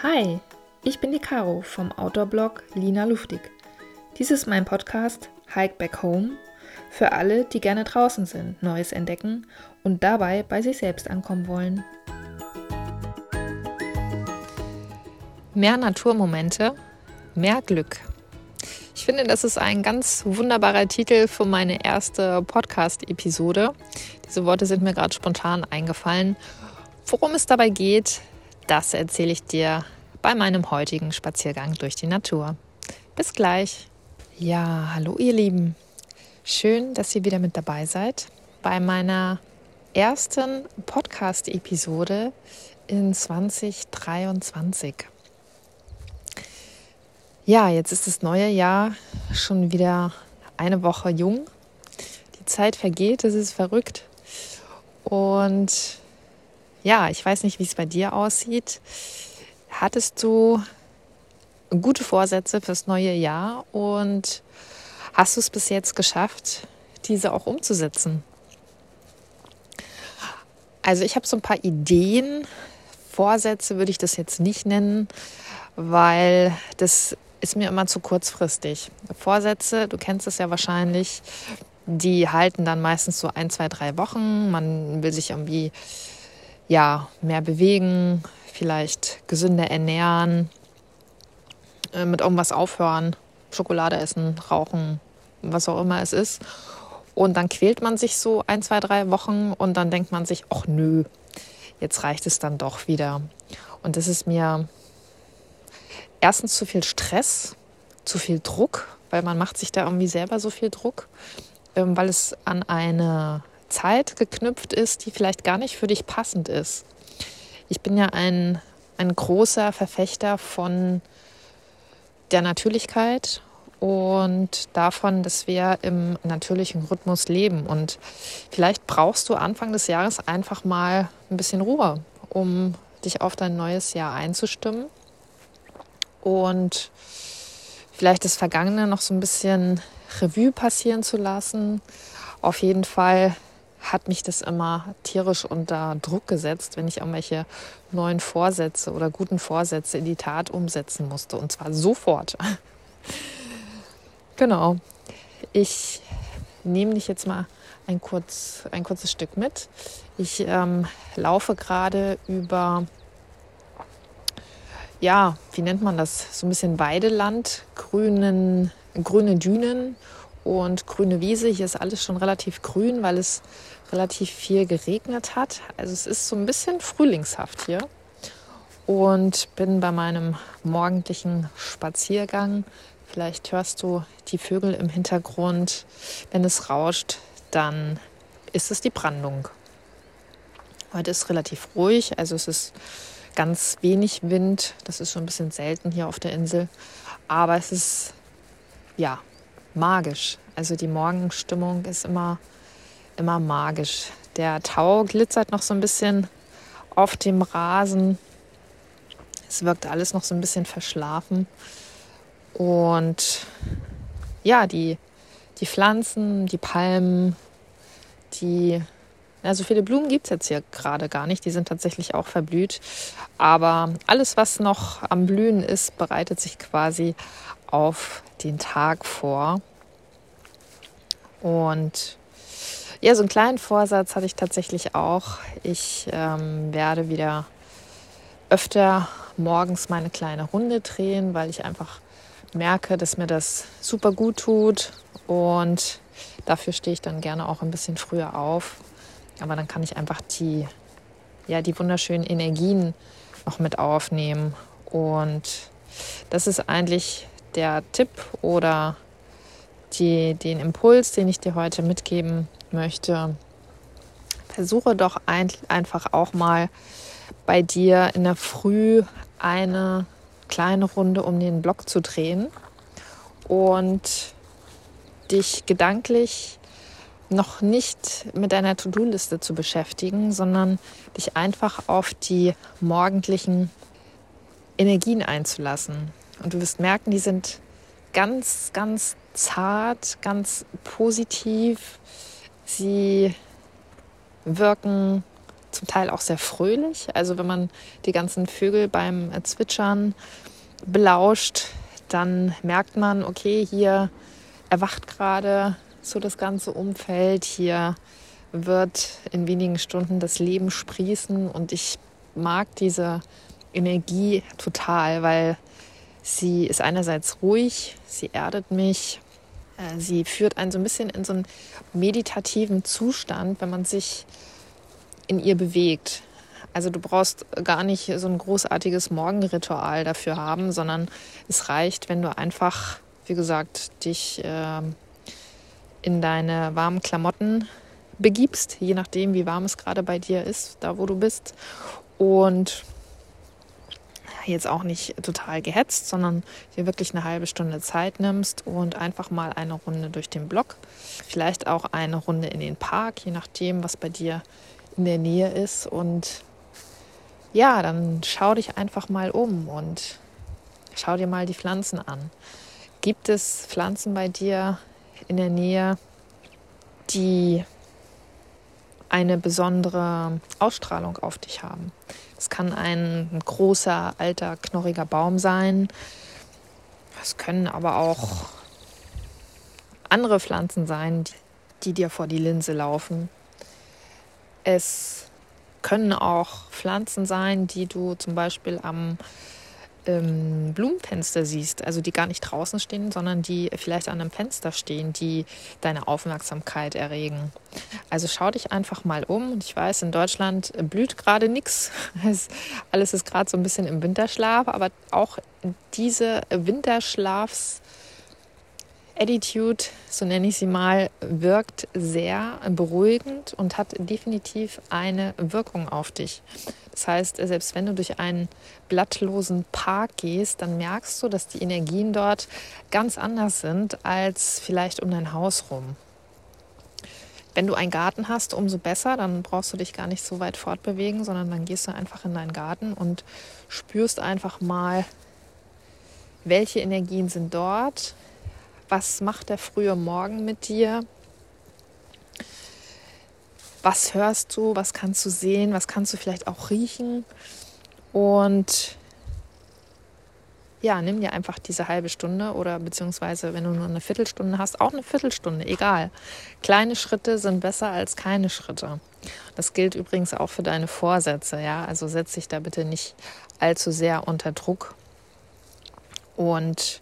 Hi, ich bin die Caro vom Outdoor-Blog Lina Luftig. Dies ist mein Podcast Hike Back Home für alle, die gerne draußen sind, Neues entdecken und dabei bei sich selbst ankommen wollen. Mehr Naturmomente, mehr Glück. Ich finde, das ist ein ganz wunderbarer Titel für meine erste Podcast-Episode. Diese Worte sind mir gerade spontan eingefallen. Worum es dabei geht, das erzähle ich dir bei meinem heutigen Spaziergang durch die Natur. Bis gleich. Ja, hallo ihr Lieben. Schön, dass ihr wieder mit dabei seid bei meiner ersten Podcast-Episode in 2023. Ja, jetzt ist das neue Jahr schon wieder eine Woche jung. Die Zeit vergeht, es ist verrückt. Und ja, ich weiß nicht, wie es bei dir aussieht. Hattest du gute Vorsätze fürs neue Jahr und hast du es bis jetzt geschafft, diese auch umzusetzen? Also ich habe so ein paar Ideen. Vorsätze würde ich das jetzt nicht nennen, weil das ist mir immer zu kurzfristig. Vorsätze, du kennst es ja wahrscheinlich, die halten dann meistens so ein, zwei, drei Wochen. Man will sich irgendwie ja, mehr bewegen, vielleicht gesünder ernähren, äh, mit irgendwas aufhören, Schokolade essen, rauchen, was auch immer es ist. Und dann quält man sich so ein, zwei, drei Wochen und dann denkt man sich, ach nö, jetzt reicht es dann doch wieder. Und das ist mir erstens zu viel Stress, zu viel Druck, weil man macht sich da irgendwie selber so viel Druck, ähm, weil es an eine Zeit geknüpft ist, die vielleicht gar nicht für dich passend ist. Ich bin ja ein, ein großer Verfechter von der Natürlichkeit und davon, dass wir im natürlichen Rhythmus leben. Und vielleicht brauchst du Anfang des Jahres einfach mal ein bisschen Ruhe, um dich auf dein neues Jahr einzustimmen und vielleicht das Vergangene noch so ein bisschen Revue passieren zu lassen. Auf jeden Fall hat mich das immer tierisch unter Druck gesetzt, wenn ich irgendwelche neuen Vorsätze oder guten Vorsätze in die Tat umsetzen musste. Und zwar sofort. genau. Ich nehme dich jetzt mal ein, kurz, ein kurzes Stück mit. Ich ähm, laufe gerade über, ja, wie nennt man das? So ein bisschen Weideland, grünen, grüne Dünen und grüne Wiese. Hier ist alles schon relativ grün, weil es relativ viel geregnet hat. Also es ist so ein bisschen frühlingshaft hier. Und bin bei meinem morgendlichen Spaziergang. Vielleicht hörst du die Vögel im Hintergrund. Wenn es rauscht, dann ist es die Brandung. Heute ist relativ ruhig, also es ist ganz wenig Wind. Das ist schon ein bisschen selten hier auf der Insel. Aber es ist ja magisch. Also die Morgenstimmung ist immer, immer magisch. Der Tau glitzert noch so ein bisschen auf dem Rasen. Es wirkt alles noch so ein bisschen verschlafen. Und ja, die, die Pflanzen, die Palmen, die so viele Blumen gibt es jetzt hier gerade gar nicht. Die sind tatsächlich auch verblüht. Aber alles, was noch am Blühen ist, bereitet sich quasi auf den Tag vor. Und ja, so einen kleinen Vorsatz hatte ich tatsächlich auch. Ich ähm, werde wieder öfter morgens meine kleine Runde drehen, weil ich einfach merke, dass mir das super gut tut. Und dafür stehe ich dann gerne auch ein bisschen früher auf. Aber dann kann ich einfach die, ja, die wunderschönen Energien noch mit aufnehmen. Und das ist eigentlich der Tipp oder die, den Impuls, den ich dir heute mitgeben möchte. Versuche doch ein, einfach auch mal bei dir in der Früh eine kleine Runde um den Block zu drehen und dich gedanklich noch nicht mit deiner To-Do-Liste zu beschäftigen, sondern dich einfach auf die morgendlichen Energien einzulassen. Und du wirst merken, die sind ganz, ganz zart, ganz positiv. Sie wirken zum Teil auch sehr fröhlich. Also wenn man die ganzen Vögel beim Zwitschern belauscht, dann merkt man, okay, hier erwacht gerade so das ganze Umfeld, hier wird in wenigen Stunden das Leben sprießen und ich mag diese Energie total, weil sie ist einerseits ruhig, sie erdet mich, äh, sie führt einen so ein bisschen in so einen meditativen Zustand, wenn man sich in ihr bewegt. Also du brauchst gar nicht so ein großartiges Morgenritual dafür haben, sondern es reicht, wenn du einfach, wie gesagt, dich äh, in deine warmen Klamotten begibst, je nachdem, wie warm es gerade bei dir ist, da wo du bist. Und jetzt auch nicht total gehetzt, sondern dir wirklich eine halbe Stunde Zeit nimmst und einfach mal eine Runde durch den Block, vielleicht auch eine Runde in den Park, je nachdem, was bei dir in der Nähe ist. Und ja, dann schau dich einfach mal um und schau dir mal die Pflanzen an. Gibt es Pflanzen bei dir in der Nähe, die eine besondere Ausstrahlung auf dich haben? Es kann ein, großer, alter, knorriger Baum sein. Es können aber auch andere Pflanzen sein, die, die dir vor die Linse laufen. Es können auch Pflanzen sein, die du zum Beispiel am ähm, Blumenfenster siehst, also die gar nicht draußen stehen, sondern die vielleicht an einem Fenster stehen, die deine Aufmerksamkeit erregen. Also schau dich einfach mal um. Und ich weiß, in Deutschland blüht gerade nichts. Alles ist gerade so ein bisschen im Winterschlaf, aber auch diese Winterschlafs- Attitude, so nenne ich sie mal, wirkt sehr beruhigend und hat definitiv eine Wirkung auf dich. Das heißt, selbst wenn du durch einen blattlosen Park gehst, dann merkst du, dass die Energien dort ganz anders sind als vielleicht um dein Haus rum. Wenn du einen Garten hast, umso besser, dann brauchst du dich gar nicht so weit fortbewegen, sondern dann gehst du einfach in deinen Garten und spürst einfach mal, welche Energien sind dort, was macht der frühe Morgen mit dir? Was hörst du? Was kannst du sehen? Was kannst du vielleicht auch riechen? Und ja, nimm dir einfach diese halbe Stunde oder beziehungsweise, wenn du nur eine Viertelstunde hast, auch eine Viertelstunde, egal. Kleine Schritte sind besser als keine Schritte. Das gilt übrigens auch für deine Vorsätze, ja. Also setz dich da bitte nicht allzu sehr unter Druck. Und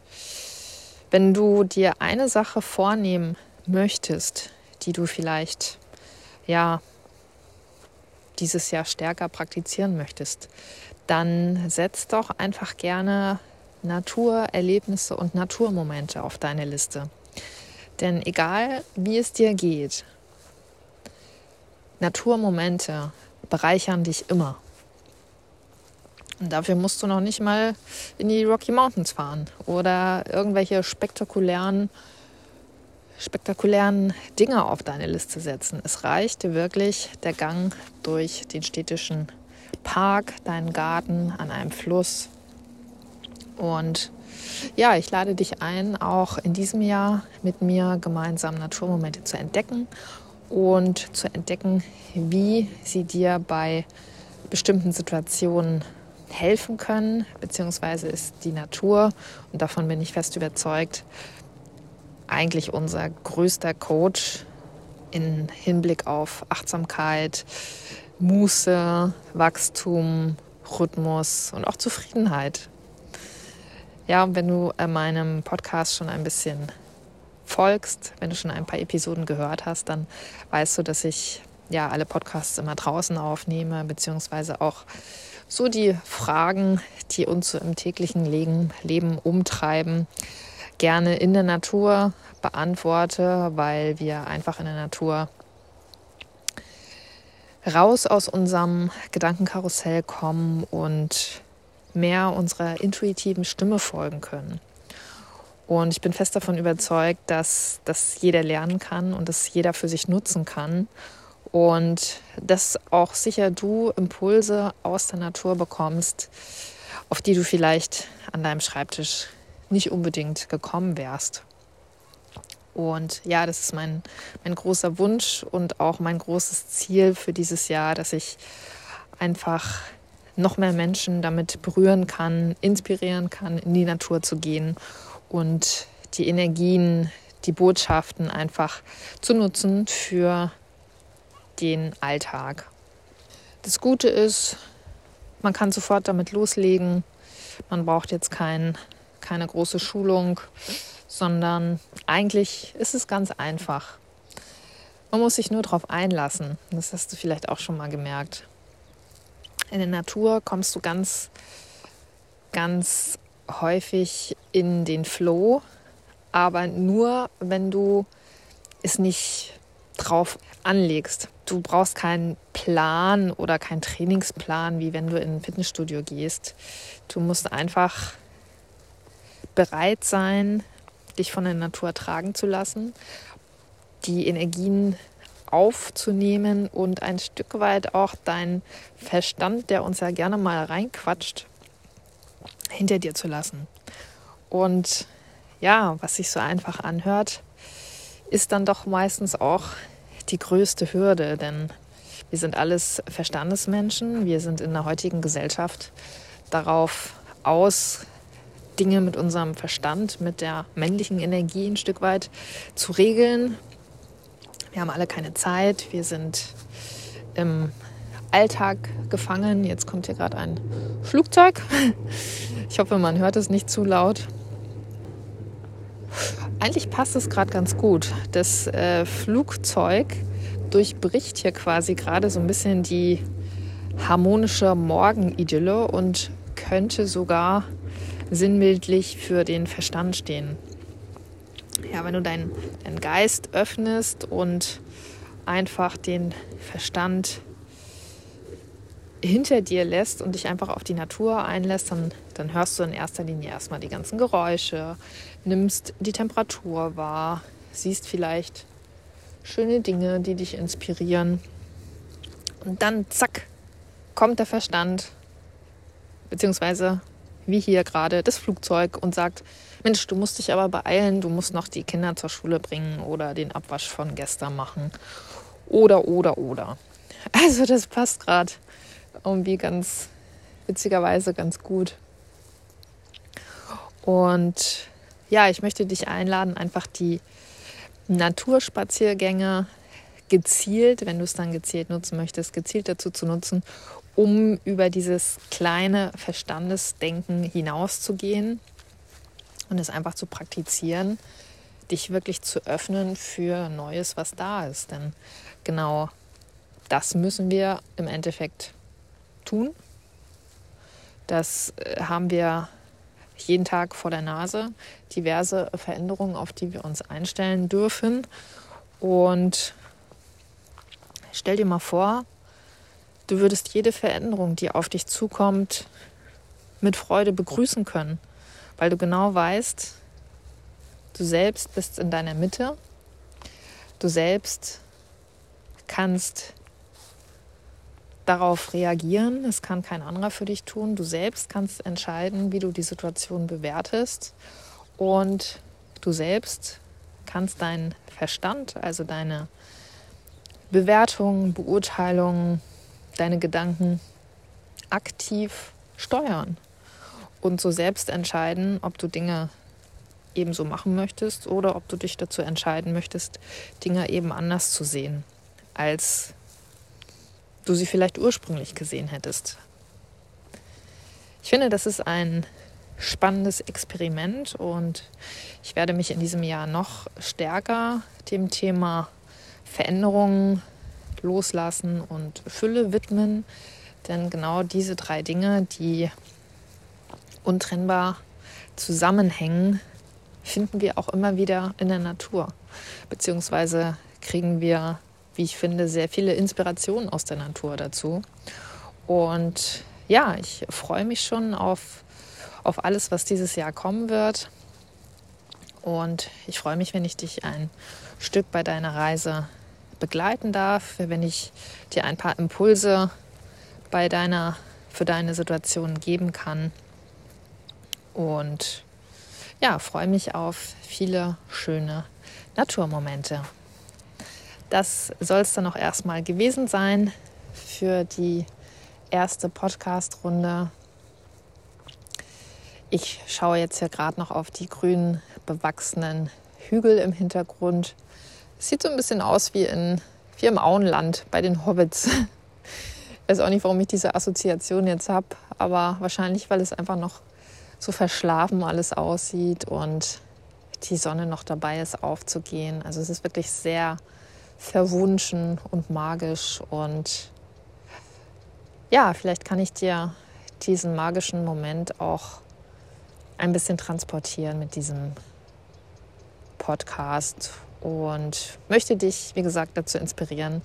wenn du dir eine Sache vornehmen möchtest, die du vielleicht ja dieses Jahr stärker praktizieren möchtest, dann setz doch einfach gerne Naturerlebnisse und Naturmomente auf deine Liste. Denn egal wie es dir geht, Naturmomente bereichern dich immer. Und dafür musst du noch nicht mal in die Rocky Mountains fahren oder irgendwelche spektakulären, spektakulären Dinge auf deine Liste setzen. Es reicht wirklich der Gang durch den städtischen Park, deinen Garten an einem Fluss. Und ja, ich lade dich ein, auch in diesem Jahr mit mir gemeinsam Naturmomente zu entdecken und zu entdecken, wie sie dir bei bestimmten Situationen helfen können, beziehungsweise ist die Natur, und davon bin ich fest überzeugt, eigentlich unser größter Coach in Hinblick auf Achtsamkeit, Muße, Wachstum, Rhythmus und auch Zufriedenheit. Ja, und wenn du äh, meinem Podcast schon ein bisschen folgst, wenn du schon ein paar Episoden gehört hast, dann weißt du, dass ich ja alle Podcasts immer draußen aufnehme, beziehungsweise auch so die Fragen, die uns so im täglichen Leben umtreiben, gerne in der Natur beantworte, weil wir einfach in der Natur raus aus unserem Gedankenkarussell kommen und mehr unserer intuitiven Stimme folgen können. Und ich bin fest davon überzeugt, dass das jeder lernen kann und dass jeder für sich nutzen kann und dass auch sicher du Impulse aus der Natur bekommst, auf die du vielleicht an deinem Schreibtisch nicht unbedingt gekommen wärst. Und ja, das ist mein, mein großer Wunsch und auch mein großes Ziel für dieses Jahr, dass ich einfach noch mehr Menschen damit berühren kann, inspirieren kann, in die Natur zu gehen und die Energien, die Botschaften einfach zu nutzen für den Alltag. Das Gute ist, man kann sofort damit loslegen. Man braucht jetzt kein, keine große Schulung sondern eigentlich ist es ganz einfach. Man muss sich nur darauf einlassen. Das hast du vielleicht auch schon mal gemerkt. In der Natur kommst du ganz, ganz häufig in den Flow, aber nur, wenn du es nicht drauf anlegst. Du brauchst keinen Plan oder keinen Trainingsplan, wie wenn du in ein Fitnessstudio gehst. Du musst einfach bereit sein, dich von der Natur tragen zu lassen, die Energien aufzunehmen und ein Stück weit auch dein Verstand, der uns ja gerne mal reinquatscht, hinter dir zu lassen. Und ja, was sich so einfach anhört, ist dann doch meistens auch die größte Hürde, denn wir sind alles Verstandesmenschen, wir sind in der heutigen Gesellschaft darauf aus, Dinge mit unserem Verstand, mit der männlichen Energie ein Stück weit zu regeln. Wir haben alle keine Zeit, wir sind im Alltag gefangen. Jetzt kommt hier gerade ein Flugzeug. Ich hoffe, man hört es nicht zu laut. Eigentlich passt es gerade ganz gut. Das äh, Flugzeug durchbricht hier quasi gerade so ein bisschen die harmonische Morgenidylle und könnte sogar sinnbildlich für den Verstand stehen. Ja, wenn du deinen dein Geist öffnest und einfach den Verstand hinter dir lässt und dich einfach auf die Natur einlässt, dann, dann hörst du in erster Linie erstmal die ganzen Geräusche, nimmst die Temperatur wahr, siehst vielleicht schöne Dinge, die dich inspirieren. Und dann, zack, kommt der Verstand, beziehungsweise wie hier gerade, das Flugzeug und sagt, Mensch, du musst dich aber beeilen, du musst noch die Kinder zur Schule bringen oder den Abwasch von gestern machen. Oder, oder, oder. Also das passt gerade irgendwie ganz witzigerweise ganz gut. Und ja, ich möchte dich einladen, einfach die Naturspaziergänge gezielt, wenn du es dann gezielt nutzen möchtest, gezielt dazu zu nutzen, um über dieses kleine Verstandesdenken hinauszugehen und es einfach zu praktizieren, dich wirklich zu öffnen für Neues, was da ist. Denn genau das müssen wir im Endeffekt tun. Das äh, haben wir jeden Tag vor der Nase, diverse Veränderungen, auf die wir uns einstellen dürfen. Und stell dir mal vor, Du würdest jede Veränderung, die auf dich zukommt, mit Freude begrüßen können, weil du genau weißt, du selbst bist in deiner Mitte, du selbst kannst darauf reagieren, es kann kein anderer für dich tun, du selbst kannst entscheiden, wie du die Situation bewertest. Und du selbst kannst deinen Verstand, also deine Bewertungen, Beurteilungen, deine Gedanken aktiv steuern und so selbst entscheiden, ob du Dinge ebenso machen möchtest oder ob du dich dazu entscheiden möchtest, Dinge eben anders zu sehen, als du sie vielleicht ursprünglich gesehen hättest. Ich finde, das ist ein spannendes Experiment und ich werde mich in diesem Jahr noch stärker dem Thema Veränderungen Loslassen und Fülle widmen. Denn genau diese drei Dinge, die untrennbar zusammenhängen, finden wir auch immer wieder in der Natur. Beziehungsweise kriegen wir, wie ich finde, sehr viele Inspirationen aus der Natur dazu. Und ja, ich freue mich schon auf, auf alles, was dieses Jahr kommen wird. Und ich freue mich, wenn ich dich ein Stück bei deiner Reise begleiten darf, wenn ich dir ein paar Impulse bei deiner, für deine Situation geben kann. Und ja, freue mich auf viele schöne Naturmomente. Das soll es dann auch erstmal gewesen sein für die erste Podcast-Runde. Ich schaue jetzt hier gerade noch auf die grün bewachsenen Hügel im Hintergrund. Sieht so ein bisschen aus wie, in, wie im Auenland bei den Hobbits. Ich weiß auch nicht, warum ich diese Assoziation jetzt habe, aber wahrscheinlich, weil es einfach noch so verschlafen alles aussieht und die Sonne noch dabei ist aufzugehen. Also es ist wirklich sehr verwunschen und magisch und ja, vielleicht kann ich dir diesen magischen Moment auch ein bisschen transportieren mit diesem Podcast und möchte dich, wie gesagt, dazu inspirieren,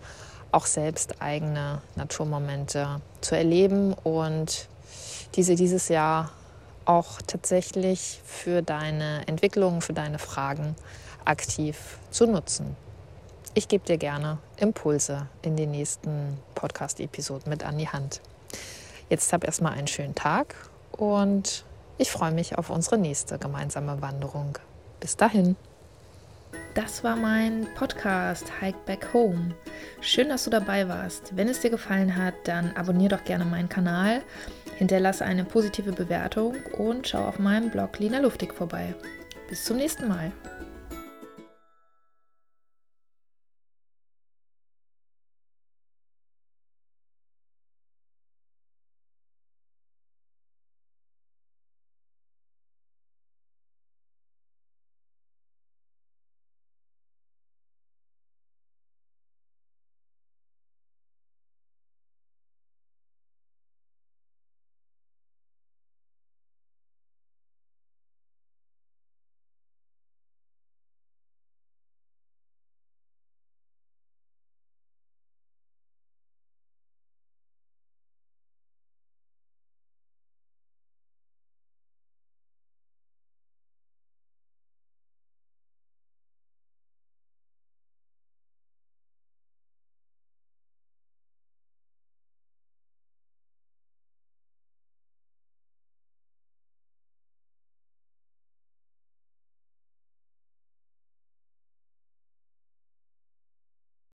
auch selbst eigene Naturmomente zu erleben und diese dieses Jahr auch tatsächlich für deine Entwicklung, für deine Fragen aktiv zu nutzen. Ich gebe dir gerne Impulse in den nächsten Podcast-Episoden mit an die Hand. Jetzt hab erstmal einen schönen Tag und ich freue mich auf unsere nächste gemeinsame Wanderung. Bis dahin. Das war mein Podcast Hike Back Home. Schön, dass du dabei warst. Wenn es dir gefallen hat, dann abonniere doch gerne meinen Kanal, hinterlasse eine positive Bewertung und schau auf meinem Blog Lina Luftig vorbei. Bis zum nächsten Mal.